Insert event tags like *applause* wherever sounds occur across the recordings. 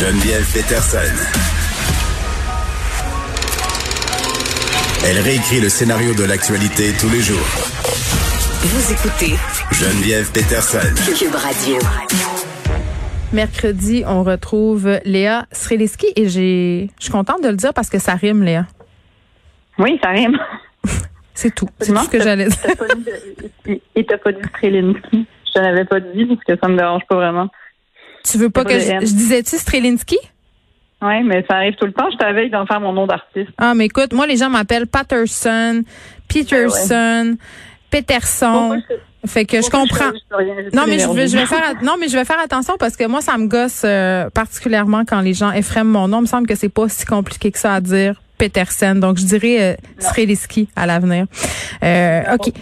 Geneviève Peterson. Elle réécrit le scénario de l'actualité tous les jours. Vous écoutez Geneviève Peterson. Cube Radio. Mercredi, on retrouve Léa Sreliski et j'ai, je suis contente de le dire parce que ça rime, Léa. Oui, ça rime. *laughs* C'est tout. C'est tout ce que j'allais dire. Et t'as pas dit Strelinski. Je te l'avais pas dit parce que ça me dérange pas vraiment. Tu veux pas que je, disais-tu Strelinski? Oui, mais ça arrive tout le temps. Je t'avais d'en faire mon nom d'artiste. Ah, mais écoute, moi, les gens m'appellent Patterson, Peterson, Peterson. Fait que je comprends. Non, mais je vais, je vais faire, non, mais je vais faire attention parce que moi, ça me gosse euh, particulièrement quand les gens effraient mon nom. Il me semble que c'est pas si compliqué que ça à dire. Peterson. Donc, je dirais euh, Sreliski à l'avenir. Euh, OK.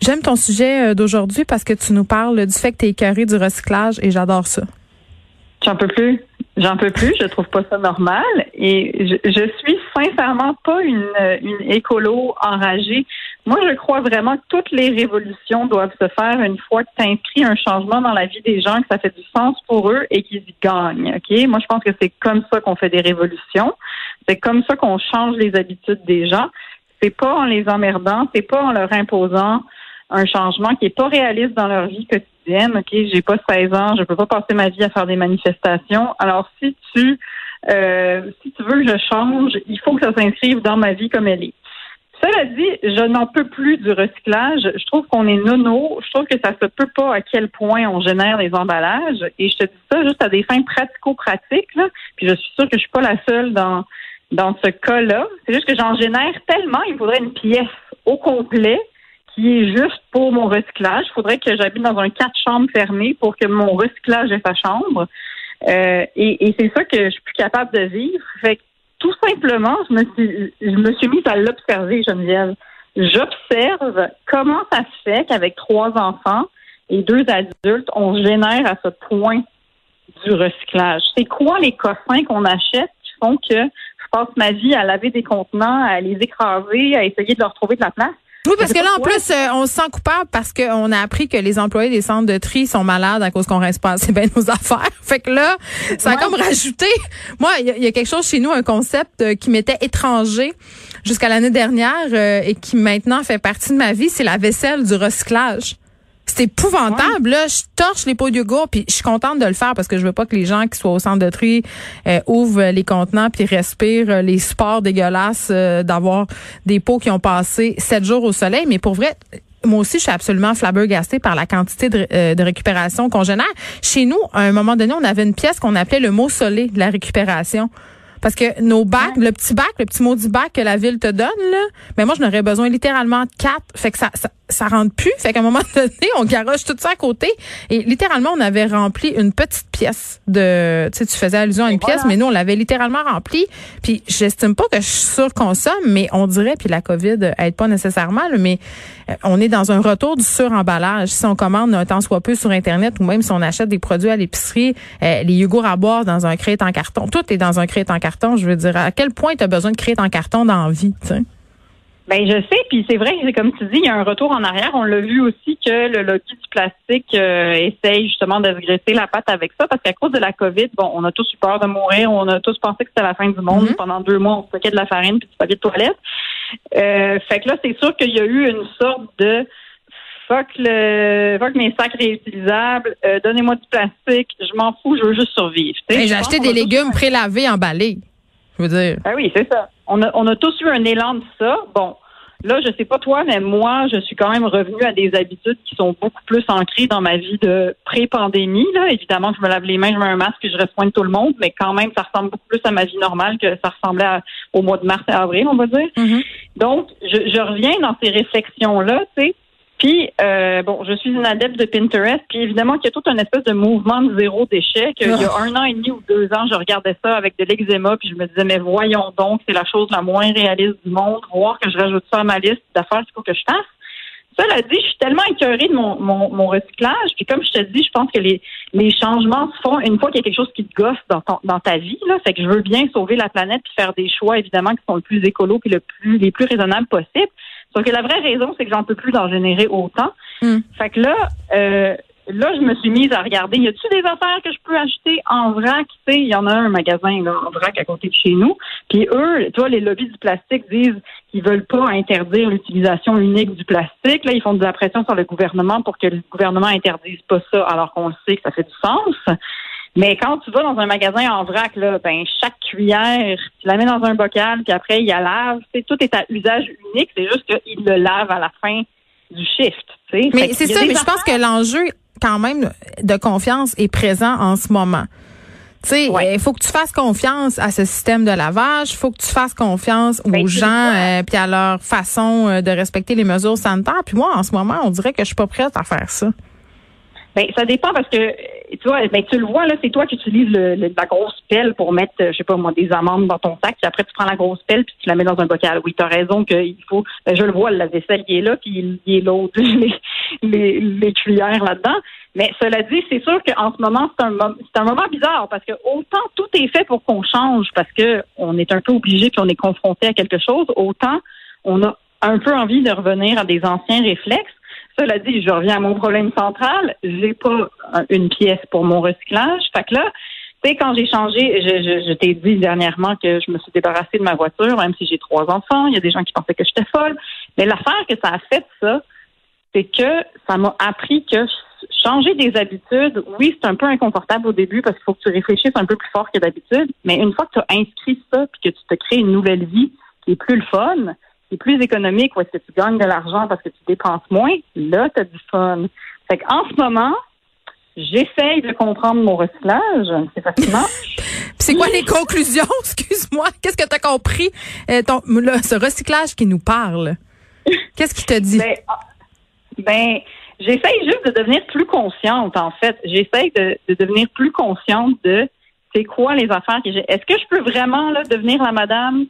J'aime ton sujet euh, d'aujourd'hui parce que tu nous parles du fait que tu es écœuré du recyclage et j'adore ça. J'en peux plus. J'en peux plus. Je trouve pas ça normal. Et je, je suis sincèrement pas une, écolo enragée. Moi, je crois vraiment que toutes les révolutions doivent se faire une fois que tu inscris un changement dans la vie des gens, que ça fait du sens pour eux et qu'ils y gagnent. Moi, je pense que c'est comme ça qu'on fait des révolutions. C'est comme ça qu'on change les habitudes des gens. C'est pas en les emmerdant, c'est pas en leur imposant un changement qui est pas réaliste dans leur vie quotidienne. OK, j'ai pas 16 ans, je peux pas passer ma vie à faire des manifestations. Alors si tu euh, si tu veux que je change, il faut que ça s'inscrive dans ma vie comme elle est. Cela dit, je n'en peux plus du recyclage. Je trouve qu'on est nono. Je trouve que ça se peut pas à quel point on génère les emballages. Et je te dis ça juste à des fins pratico-pratiques. là. Puis je suis sûre que je suis pas la seule dans dans ce cas-là. C'est juste que j'en génère tellement, il faudrait une pièce au complet qui est juste pour mon recyclage. Il faudrait que j'habite dans un quatre chambres fermé pour que mon recyclage ait sa chambre. Euh, et et c'est ça que je suis plus capable de vivre. Fait que tout simplement, je me suis, je me suis mise à l'observer, Geneviève. J'observe comment ça se fait qu'avec trois enfants et deux adultes, on génère à ce point du recyclage. C'est quoi les coffins qu'on achète qui font que je passe ma vie à laver des contenants, à les écraser, à essayer de leur trouver de la place? Oui, parce que là, en plus, euh, on se sent coupable parce qu'on a appris que les employés des centres de tri sont malades à cause qu'on reste pas assez bien nos *laughs* affaires. Fait que là, ça a Ouais. comme rajouté. Moi, il y, a- il y a quelque chose chez nous, un concept euh, qui m'était étranger jusqu'à l'année dernière euh, et qui maintenant fait partie de ma vie, c'est la vaisselle du recyclage. C'est épouvantable. Là, je torche les pots de yogourt, puis je suis contente de le faire parce que je veux pas que les gens qui soient au centre de tri euh, ouvrent les contenants puis respirent euh, les sports dégueulasses euh, d'avoir des pots qui ont passé sept jours au soleil. Mais pour vrai, moi aussi, je suis absolument flabbergastée par la quantité de, euh, de récupération qu'on génère. Chez nous, à un moment donné, on avait une pièce qu'on appelait le mausolée de la récupération. Parce que nos bacs, le petit bac, le petit maudit bac que la ville te donne, là, mais moi, je n'aurais besoin littéralement de quatre. Fait que ça, ça, ça rentre plus. Fait qu'à un moment donné, on garoche tout ça à côté. Et littéralement, on avait rempli une petite pièce de, tu sais, tu faisais allusion à une pièce, mais nous, on l'avait littéralement remplie. Puis, j'estime pas que je surconsomme, mais on dirait, puis la COVID aide pas nécessairement, là, mais euh, on est dans un retour du suremballage. Si on commande un temps soit peu sur Internet ou même si on achète des produits à l'épicerie, euh, les yogourts à boire dans un crate en carton, tout est dans un crate en carton. Je veux dire, à quel point tu as besoin de crate en carton dans la vie, tu sais? Ben je sais, puis c'est vrai, c'est comme tu dis, il y a un retour en arrière. On l'a vu aussi que le lobby du plastique euh, essaye justement de se graisser la patte avec ça, parce qu'à cause de la COVID, bon, on a tous eu peur de mourir, on a tous pensé que c'était la fin du monde. Mhm. Pendant deux mois, on stockait de la farine puis du papier de toilette. Euh, fait que là, c'est sûr qu'il y a eu une sorte de fuck le fuck mes sacs réutilisables, euh, donnez-moi du plastique, je m'en fous, je veux juste survivre. Je J'ai acheté des légumes prélavés, emballés. Je veux dire. ah oui, c'est ça. On a, on a tous eu un élan de ça. Bon, là, je sais pas toi, mais moi, je suis quand même revenue à des habitudes qui sont beaucoup plus ancrées dans ma vie de pré-pandémie. Là, évidemment, je me lave les mains, je mets un masque, et je de tout le monde, mais quand même, ça ressemble beaucoup plus à ma vie normale que ça ressemblait à- au mois de mars et avril, on va dire. Mhm. Donc, je, je reviens dans ces réflexions-là, tu sais. Puis, euh, bon, je suis une adepte de Pinterest, puis évidemment qu'il y a tout un espèce de mouvement de zéro déchet, qu'il y a un an et demi ou deux ans, je regardais ça avec de l'eczéma, puis je me disais, mais voyons donc, c'est la chose la moins réaliste du monde, voir que je rajoute ça à ma liste d'affaires qu'il faut que je fasse. Cela dit, je suis tellement écœurée de mon, mon, mon recyclage, puis comme je te dis, je pense que les, les changements se font une fois qu'il y a quelque chose qui te gosse dans, ton, dans ta vie, là, fait que je veux bien sauver la planète puis faire des choix, évidemment, qui sont le plus écolo puis le plus, les plus raisonnables possibles. Sauf que la vraie raison, c'est que j'en peux plus d'en générer autant. Mm. Fait que là, euh, là, je me suis mise à regarder, y a-tu des affaires que je peux acheter en vrac? Tu sais, il y en a un magasin là, en vrac à côté de chez nous. Puis eux, tu vois, les lobbies du plastique disent qu'ils veulent pas interdire l'utilisation unique du plastique. Là, ils font de la pression sur le gouvernement pour que le gouvernement interdise pas ça, alors qu'on sait que ça fait du sens. Mais quand tu vas dans un magasin en vrac, là, ben chaque cuillère, tu la mets dans un bocal, puis après, il la lave. C'est tout est à usage unique. C'est juste qu'il le lave à la fin du shift. Mais c'est ça, mais je pense que l'enjeu quand même de confiance est présent en ce moment. Tu sais, il faut que tu fasses confiance à ce système de lavage, il faut que tu fasses confiance aux gens euh, puis à leur façon euh, de respecter les mesures sanitaires. Puis moi, en ce moment, on dirait que je suis pas prête à faire ça. Ben, ça dépend parce que tu vois, ben, tu le vois, là, c'est toi qui utilises le, la grosse pelle pour mettre, je sais pas moi, des amandes dans ton sac, puis après tu prends la grosse pelle puis tu la mets dans un bocal. Oui, tu as raison qu'il faut ben, je le vois, la vaisselle qui est là, puis il est l'autre, *laughs* les, les, les cuillères là-dedans. Mais cela dit, c'est sûr qu'en ce moment, c'est un, c'est un moment bizarre parce que autant tout est fait pour qu'on change parce que on est un peu obligé puis on est confronté à quelque chose, autant on a un peu envie de revenir à des anciens réflexes. Cela dit, je reviens à mon problème central. J'ai pas une pièce pour mon recyclage. Fait que là, tu sais, quand j'ai changé, je, je, t'ai dit dernièrement que je me suis débarrassée de ma voiture, même si j'ai trois enfants. Il y a des gens qui pensaient que j'étais folle. Mais l'affaire que ça a fait, ça, c'est que ça m'a appris que changer des habitudes, oui, c'est un peu inconfortable au début parce qu'il faut que tu réfléchisses un peu plus fort que d'habitude, mais une fois que tu as inscrit ça puis que tu te crées une nouvelle vie qui est plus le fun, qui est plus économique, où est-ce que tu gagnes de l'argent parce que tu dépenses moins, là, tu as du fun. Fait qu'en ce moment, j'essaye de comprendre mon recyclage. C'est fascinant. *laughs* c'est quoi les conclusions? *laughs* Excuse-moi. Qu'est-ce que tu as compris? Euh, ton, ce recyclage qui nous parle? Qu'est-ce qui te dit? Ben, ah, ben J'essaye juste de devenir plus consciente, en fait. J'essaye de, devenir plus consciente de c'est quoi les affaires que j'ai. Est-ce que je peux vraiment là, devenir la madame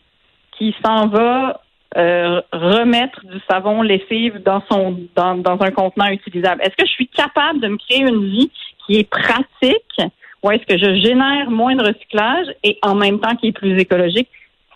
qui s'en va euh, remettre du savon lessive dans son dans, dans un contenant utilisable? Est-ce que je suis capable de me créer une vie qui est pratique ou est-ce que je génère moins de recyclage et en même temps qui est plus écologique?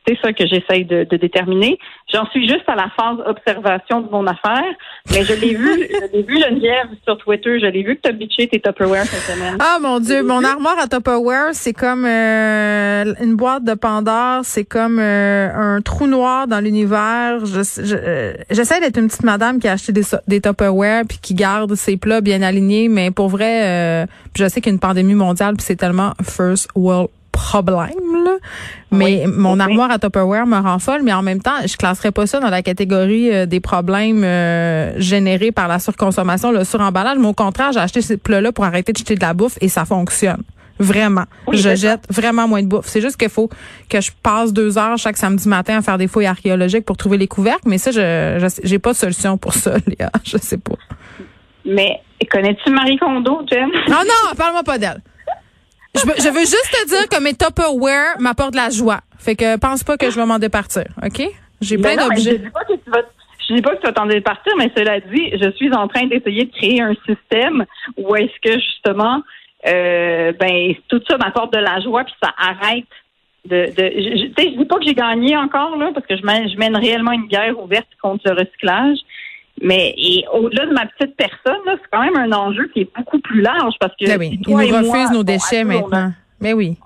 C'est ça que j'essaye de, de, déterminer. J'en suis juste à la phase observation de mon affaire, mais je l'ai vu, *laughs* je l'ai vu Geneviève sur Twitter, je l'ai vu que tu as bitché tes Tupperware cette semaine. Ah mon Dieu, mon armoire à Tupperware, c'est comme euh, une boîte de Pandore, c'est comme euh, un trou noir dans l'univers. Euh, j'essaie d'être une petite madame qui a acheté des, des Tupperware puis qui garde ses plats bien alignés, mais pour vrai, je sais qu'il y a une pandémie mondiale puis c'est tellement first world problème, là. Mais mon armoire à Tupperware me rend folle, mais en même temps, je classerais pas ça dans la catégorie euh, des problèmes euh, générés par la surconsommation, le suremballage. Mais au contraire, j'ai acheté ces plats-là pour arrêter de jeter de la bouffe et ça fonctionne. Vraiment. je jette vraiment moins de bouffe. C'est juste qu'il faut que je passe deux heures chaque samedi matin à faire des fouilles archéologiques pour trouver les couvercles, mais ça, je j'ai pas de solution pour ça, *laughs* Léa. Je sais pas. Mais connais-tu Marie Kondo, Jen? Non, non, parle-moi pas d'elle. Je, veux juste te dire que mes Tupperware m'apportent de la joie. Fait que pense pas que je vais m'en départir, OK? J'ai plein d'objets. Je dis pas que tu vas je dis pas que tu vas t'en départir, mais cela dit, je suis en train d'essayer de créer un système où est-ce que justement, euh, ben tout ça m'apporte de la joie puis ça arrête de. de je, je dis pas que j'ai gagné encore là parce que je mène, je mène réellement une guerre ouverte contre le recyclage, mais au-delà de ma petite personne, c'est quand même un enjeu qui est beaucoup plus large parce que. Ben oui, ils nous refusent nos déchets maintenant. Mais oui.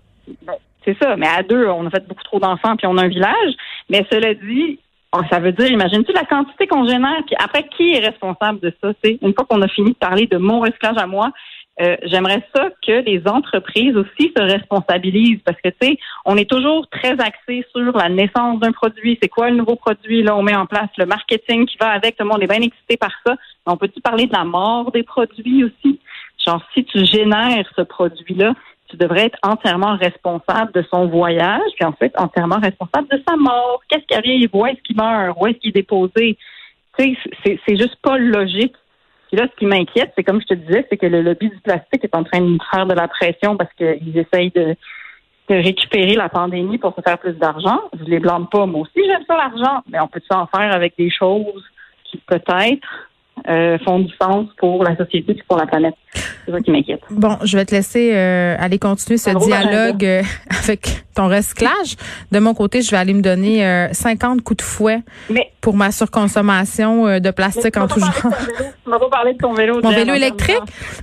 Ben, c'est ça. Mais à deux, on a fait beaucoup trop d'enfants puis on a un village. Mais cela dit, oh, ça veut dire, imagine-tu la quantité qu'on génère, puis après, qui est responsable de ça? C'est une fois qu'on a fini de parler de mon recyclage à moi, euh, j'aimerais ça que les entreprises aussi se responsabilisent parce que, tu sais, on est toujours très axé sur la naissance d'un produit. C'est quoi le nouveau produit? Là, on met en place le marketing qui va avec. Tout le monde est bien excité par ça. on peut-tu parler de la mort des produits aussi? Genre, si tu génères ce produit-là, tu devrais être entièrement responsable de son voyage, puis en fait, entièrement responsable de sa mort. Qu'est-ce qui arrive? Où est-ce qu'il meurt? Où est-ce qu'il est déposé? Tu sais, c'est juste pas logique puis là, ce qui m'inquiète, c'est comme je te disais, c'est que le lobby du plastique est en train de faire de la pression parce qu'ils essayent de, récupérer la pandémie pour se faire plus d'argent. Je les blâme pas. Moi aussi, j'aime ça l'argent, mais on peut s'en faire avec des choses qui peut-être euh, font du sens pour la société et pour la planète. C'est ça qui m'inquiète. Bon, je vais te laisser euh, aller continuer ce gros dialogue euh, *laughs* avec ton recyclage. De mon côté, je vais aller me donner euh, 50 coups de fouet Mais pour ma surconsommation de plastique en tout genre. Tu m'as pas parlé de ton vélo. Mon vélo électrique,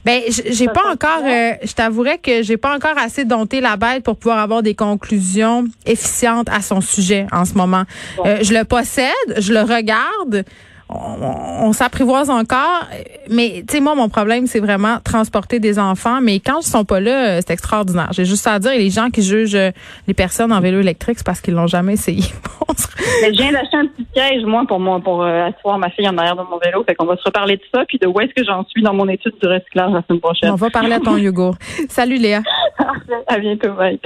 ben j'ai pas encore. je t'avouerais que j'ai pas encore assez dompté la bête pour pouvoir avoir des conclusions efficientes à son sujet en ce moment. Bon. Je le possède, je le regarde. On, s'apprivoise encore, mais tu sais moi mon problème c'est vraiment transporter des enfants. Mais quand ils sont pas là, euh, c'est extraordinaire. J'ai juste ça à dire. Et les gens qui jugent euh, les personnes en vélo électrique, c'est parce qu'ils l'ont jamais essayé. *laughs* Mais je viens d'acheter un petit siège, moi, pour moi, pour euh, asseoir ma fille en arrière de mon vélo. Fait qu'on va se reparler de ça, puis de où est-ce que j'en suis dans mon étude du recyclage la semaine prochaine. on va parler à ton *laughs* Hugo. Salut Léa. à bientôt, bye.